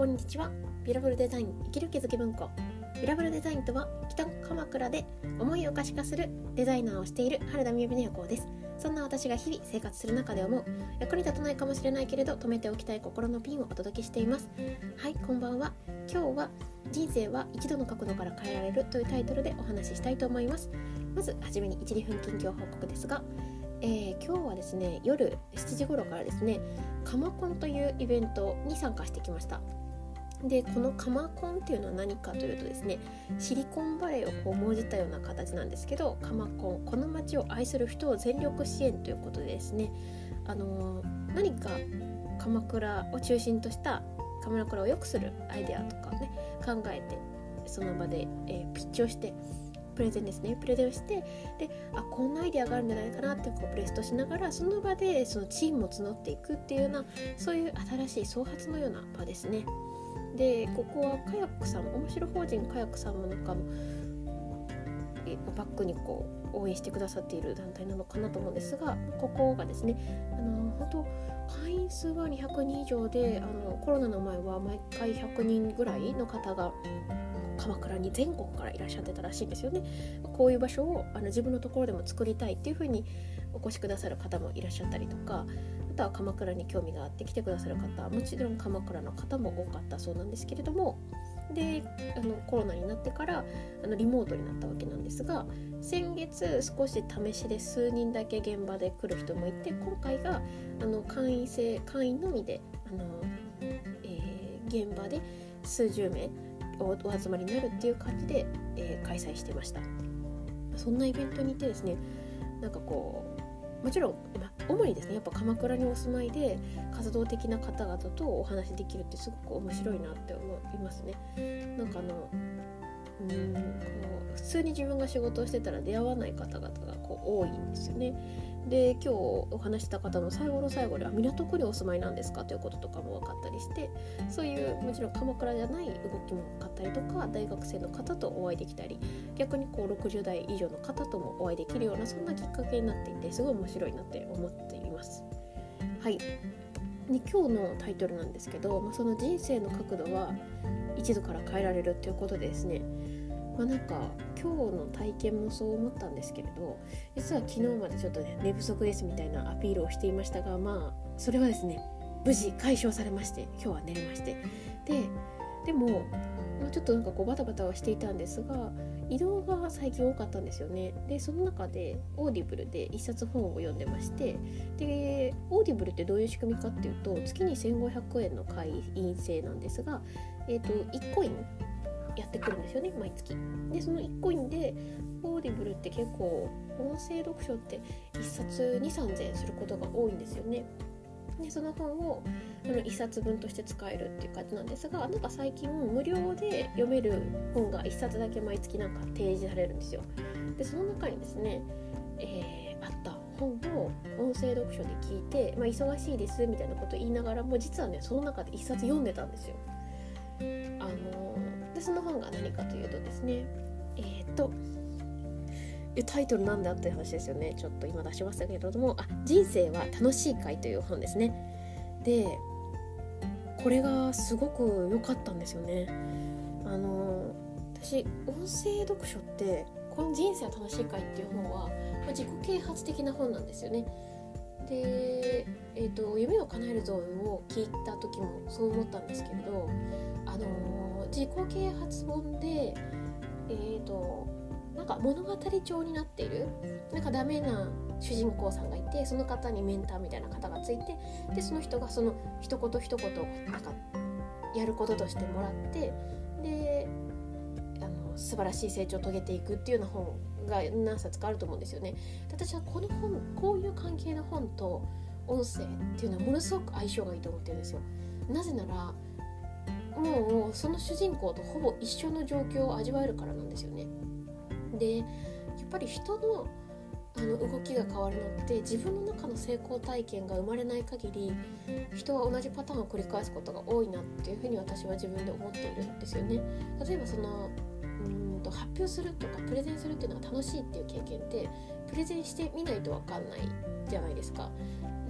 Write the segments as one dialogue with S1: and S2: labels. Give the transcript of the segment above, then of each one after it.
S1: こんにちは。ビラブルデザイン生きる気づき文庫。ビラブルデザインとは北鎌倉で思いを可視化するデザイナーをしている原田美由の横です。そんな私が日々生活する中で思う役に立たないかもしれないけれど止めておきたい心のピンをお届けしています。はいこんばんは。今日は人生は一度の角度から変えられるというタイトルでお話ししたいと思います。まずはじめに1、2分近況報告ですがえー、今日はですね夜7時頃からですねカマコンというイベントに参加してきました。でこのカマコンっていうのは何かというとですねシリコンバレーをこうもじったような形なんですけどカマコンこの街を愛する人を全力支援ということでですねあのー、何か鎌倉を中心とした鎌倉を良くするアイデアとかをね考えてその場で、えー、ピッチをしてプレゼンですねプレゼンをしてであこんなアイデアがあるんじゃないかなってこうプレストしながらその場でそのチームを募っていくっていうようなそういう新しい創発のような場ですね。でここはカヤックさん面白法人カヤックさんもなんかバックにこう応援してくださっている団体なのかなと思うんですがここがですねあの本当会員数は200人以上であのコロナの前は毎回100人ぐらいの方が鎌倉に全国からいらっしゃってたらしいんですよね。こういう場所をあの自分のところでも作りたいっていうふうにお越しくださる方もいらっしゃったりとかあとは鎌倉に興味があって来てくださる方もちろん鎌倉の方も多かったそうなんですけれどもであのコロナになってからあのリモートになったわけなんですが先月少し試しで数人だけ現場で来る人もいて今回があの会員制会員のみであの、えー、現場で数十名お集まりになるっていう感じで、えー、開催してました。そんなイベントに行ってですねなんかこうもちろん、ま主にですねやっぱ鎌倉にお住まいで活動的な方々とお話できるってすごく面白いなって思いますね。なんかあのうんこう普通に自分が仕事をしてたら出会わない方々がこう多いんですよね。で今日お話した方の最後の最後では港区にお住まいなんですかということとかも分かったりしてそういうもちろん鎌倉じゃない動きも分かったりとか大学生の方とお会いできたり逆にこう60代以上の方ともお会いできるようなそんなきっかけになっていてすごい面白いなって思っています。はいで今日のタイトルなんですけど、まあ、その人生の角度は一度から変えられるということでですねまあ、なんか今日の体験もそう思ったんですけれど実は昨日までちょっとね寝不足ですみたいなアピールをしていましたがまあそれはですね無事解消されまして今日は寝れまして。ででも、まあ、ちょっとなんかこうバタバタはしていたんですが移動が最近多かったんですよね。でその中でオーディブルで1冊本を読んでましてでオーディブルってどういう仕組みかっていうと月に1500円の会員制なんですが、えーと、1コインやってくるんですよね毎月。でその1コインでオーディブルって結構音声読書って1冊2 3 0円することが多いんですよね。でその本をあの1冊分として使えるっていう感じなんですがなんか最近無料で読める本が1冊だけ毎月なんか提示されるんですよ。でその中にですね、えー、あった本を音声読書で聞いて、まあ、忙しいですみたいなこと言いながらも実はねその中で1冊読んでたんですよ。あのでその本が何かというとですねえっ、とタイトルなんだって話ですよね。ちょっと今出しましたけれども「あ人生は楽しい会」という本ですね。でこれがすごく良かったんですよね。あの私音声読書ってこの「人生は楽しい会」っていう本は自己啓発的な本なんですよね。で、えーと「夢を叶えるゾーン」を聞いた時もそう思ったんですけれどあの自己啓発本でえーとなんか物語調になっているなんかダメな主人公さんがいてその方にメンターみたいな方がついてでその人がその一言一言なんかやることとしてもらってであの素晴らしい成長を遂げていくっていうような本が何冊かあると思うんですよね。私はこの本こういう関係の本と音声っていうのはものすごく相性がいいと思ってるんですよ。なぜならもうその主人公とほぼ一緒の状況を味わえるからなんですよね。でやっぱり人のあの動きが変わるのって自分の中の成功体験が生まれない限り人は同じパターンを繰り返すことが多いなっていうふうに私は自分で思っているんですよね。例えばそのうんと発表するとかプレゼンするっていうのが楽しいっていう経験ってプレゼンしてみないと分かんないじゃないですか。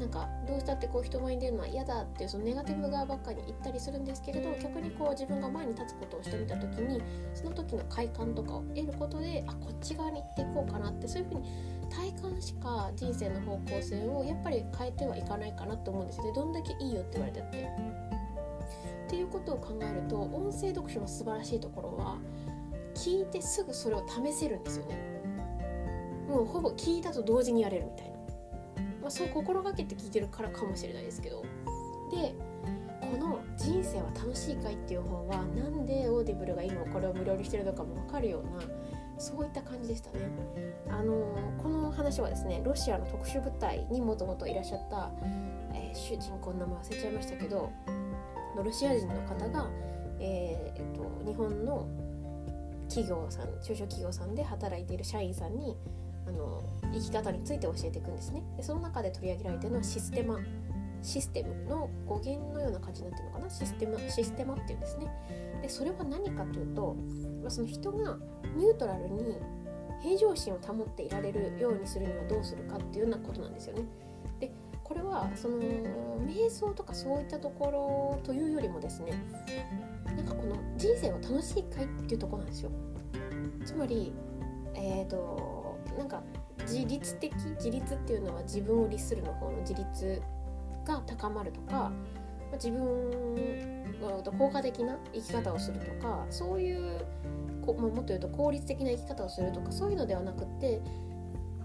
S1: なんかどうしたってこう人前に出るのは嫌だっていうそのネガティブ側ばっかり言ったりするんですけれど逆にこう自分が前に立つことをしてみた時にその時の快感とかを得ることであこっち側に行っていこうかなってそういうふうに体感しか人生の方向性をやっぱり変えてはいかないかなと思うんですよねどんだけいいよって言われてって。っていうことを考えると音声読書の素晴らしいところは聞いてすぐそれを試せるんですよね。もうほぼ聞いたと同時にやれるみたいな。まあ、そう心がけて聞いてるからかもしれないですけどでこの「人生は楽しいかい?」っていう本はなんでオーディブルが今これを無料にしてるのかも分かるようなそういった感じでしたね。あのこの話はですねロシアの特殊部隊にもともといらっしゃった、えー、主人公の名前忘れちゃいましたけどロシア人の方が、えー、っと日本の企業さん中小企業さんで働いている社員さんにあの生き方について教えていくんですね。でその中で取り上げられてるのはシステマシステムの語源のような感じになってるのかな？システマシステマっていうんですね。でそれは何かというとその人がニュートラルに平常心を保っていられるようにするにはどうするかっていうようなことなんですよね。でこれはその瞑想とかそういったところというよりもですねなんかこの人生は楽しいかいっていうとこなんですよつまりえっ、ー、となんか自律的自立っていうのは自分を律するの方の自立が高まるとか自分が効果的な生き方をするとかそういうこ、まあ、もっと言うと効率的な生き方をするとかそういうのではなくって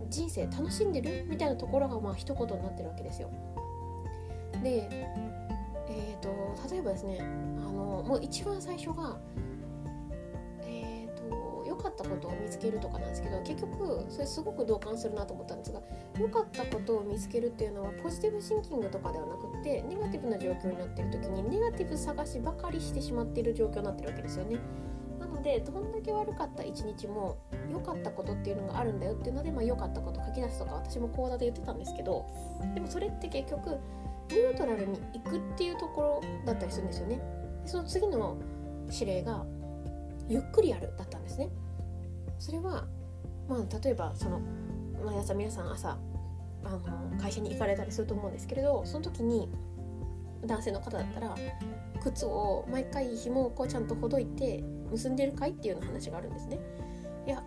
S1: 人生楽しんでるみたいなところがまあ一言になってるわけですよ。で、と、例えばですねあのもう一番最初が良かったことを見つけるとかなんですけど結局それすごく同感するなと思ったんですが良かったことを見つけるっていうのはポジティブシンキングとかではなくってネガティブな状況になってる時にネガティブ探しばかりしてしまっている状況になってるわけですよね。なのでどんだけ悪かった一日も良かったことっていうのがあるんだよっていうので、まあ、良かったこと書き出すとか私も講座で言ってたんですけどでもそれって結局ニュートラルに行くっていうところだったりするんですよね。でその次の指令がゆっくりやるだったんですね。それは、まあ、例えばその毎朝皆さん朝あの会社に行かれたりすると思うんですけれどその時に男性の方だったら靴を毎回紐をこうちゃんとほどいて結んでるかいっていうような話があるんですね。いや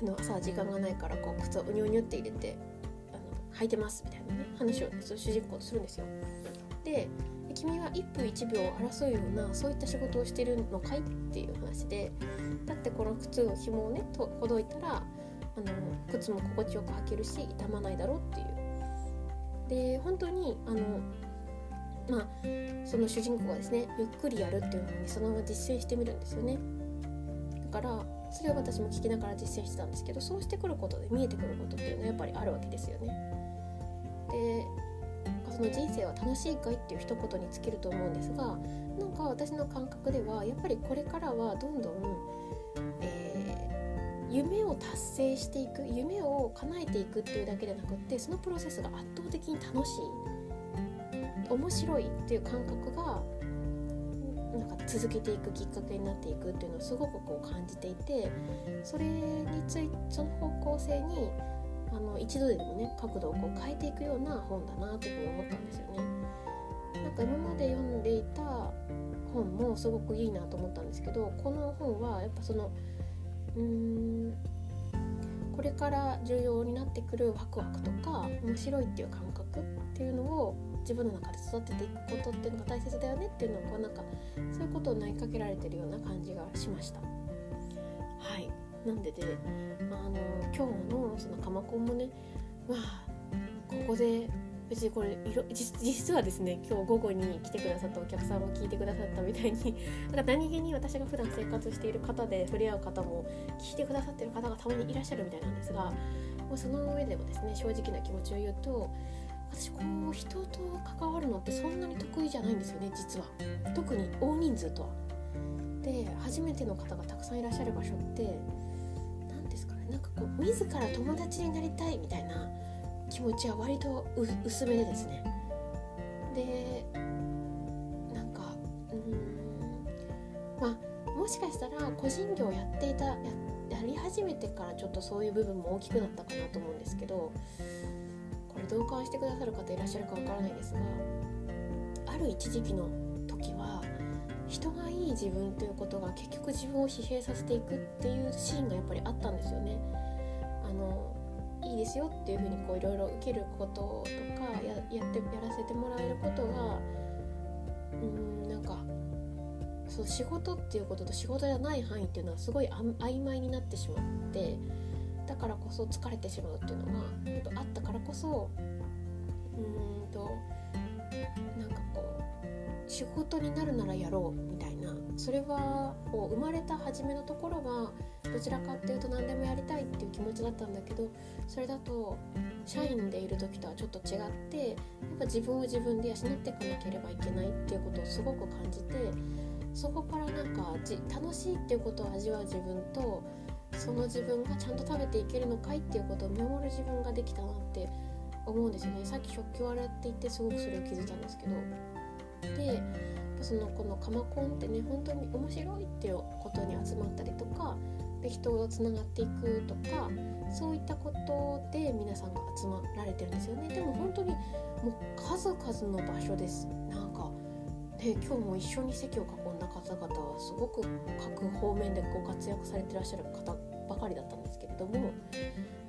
S1: あの朝時間がないからこう靴をうにゅうにゅって入れて履いてますみたいなね話をそ主人公とするんですよ。で君は1分1秒を争うようなそういった仕事をしてるのかい？っていう話でだってこの靴の紐をねとほどいたらあの靴も心地よく履けるし傷まないだろうっていう。で本当にあのまあその主人公がですねゆっくりやるっていうのにそのまま実践してみるんですよね。だからそれを私も聞きながら実践してたんですけどそうしてくることで見えてくることっていうのはやっぱりあるわけですよね。でその人生は楽しいかいっていう一言に尽きると思うんですがなんか私の感覚ではやっぱりこれからはどんどん、えー、夢を達成していく夢を叶えていくっていうだけでなくってそのプロセスが圧倒的に楽しい面白いっていう感覚がなんか続けていくきっかけになっていくっていうのをすごくこう感じていてそれについその方向性にの一度でもね角度をこう変えていくような本だなというふうに思ったんですよね。なんか今まで読んでいた本もすごくいいなと思ったんですけどこの本はやっぱそのうーんこれから重要になってくるワクワクとか面白いっていう感覚っていうのを自分の中で育てていくことっていうのが大切だよねっていうのをこうなんかそういうことを投げかけられてるような感じがしました。はいなんでであの今日のその鎌コンもねまあここで別にこれ実はですね今日午後に来てくださったお客さんも聞いてくださったみたいに なんか何気に私が普段生活している方で触れ合う方も聞いてくださってる方がたまにいらっしゃるみたいなんですがもうその上でもですね正直な気持ちを言うと私こう人と関わるのってそんなに得意じゃないんですよね実は特に大人数とは。で初めての方がたくさんいらっしゃる場所ってなんかこう自ら友達になりたいみたいな気持ちは割と薄めでですね。でなんかうんまあもしかしたら個人業やっていたややり始めてからちょっとそういう部分も大きくなったかなと思うんですけどこれ同感してくださる方いらっしゃるかわからないですがある一時期の自分ということが結局自分を疲弊させていくっていうシーンがやっぱりあったんですよね。あのいいですよっていうふうにこういろいろ受けることとかややってやらせてもらえることがうんなんかそう仕事っていうことと仕事じゃない範囲っていうのはすごい曖昧になってしまってだからこそ疲れてしまうっていうのがあったからこそうんとなんかこう仕事になるならやろうみたいなそれはこう生まれた初めのところはどちらかっていうと何でもやりたいっていう気持ちだったんだけどそれだと社員でいる時とはちょっと違ってやっぱ自分を自分で養っていかなければいけないっていうことをすごく感じてそこからなんかじ楽しいっていうことを味わう自分とその自分がちゃんと食べていけるのかいっていうことを見守る自分ができたなって思うんですよね。さっき食器割れって言ってすごくそれを気づいたんですけど。でそのこのカマコンってね本当に面白いっていうことに集まったりとかで人とつながっていくとかそういったことで皆さんが集まられてるんですよねでも本当にもう数々の場所ですなんかね今日も一緒に席を囲んだ方々はすごく各方面でご活躍されてらっしゃる方ばかりだったんですけれども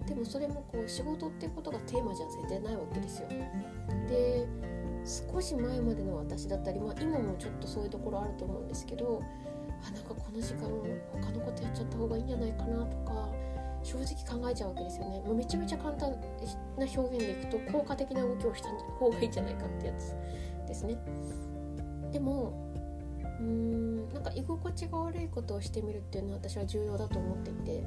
S1: でもそれもこう仕事っていうことがテーマじゃ全然ないわけですよ。で少し前までの私だったり、まあ、今もちょっとそういうところあると思うんですけどあなんかこの時間他のことやっちゃった方がいいんじゃないかなとか正直考えちゃうわけですよね。もうめちゃめちゃ簡単な表現でいくと効果的な動きをした方がいいんじゃないかってやつですね。でもうーんなんか居心地が悪いことをしてみるっていうのは私は重要だと思っていて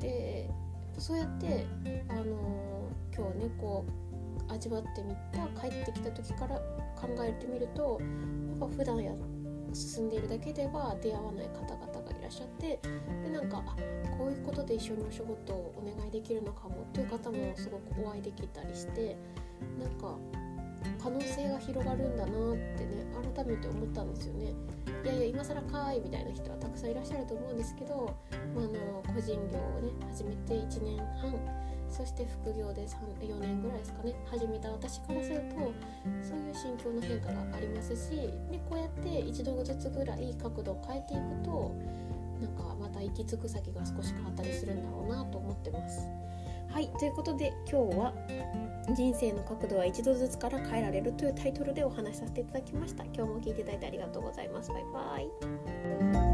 S1: でそうやってあのー、今日ねこう味わってみた帰ってきた時から考えてみるとやっぱ普段や進んでいるだけでは出会わない方々がいらっしゃってでなんかこういうことで一緒にお仕事をお願いできるのかもという方もすごくお会いできたりしてなんか可能性が広がるんだなってね改めて思ったんですよね。いやいや今更かーいみたいな人はたくさんいらっしゃると思うんですけど、まあ、あの個人業をね始めて1年半そして副業で4年ぐらいですかね。始めた私からするとそういう心境の変化がありますしでこうやって一度ずつぐらい角度を変えていくとなんかまた行き着く先が少し変わったりするんだろうなと思ってます。はいということで今日は「人生の角度は一度ずつから変えられる」というタイトルでお話しさせていただきました。今日も聞いていただいてありがとうございます。バイバイ。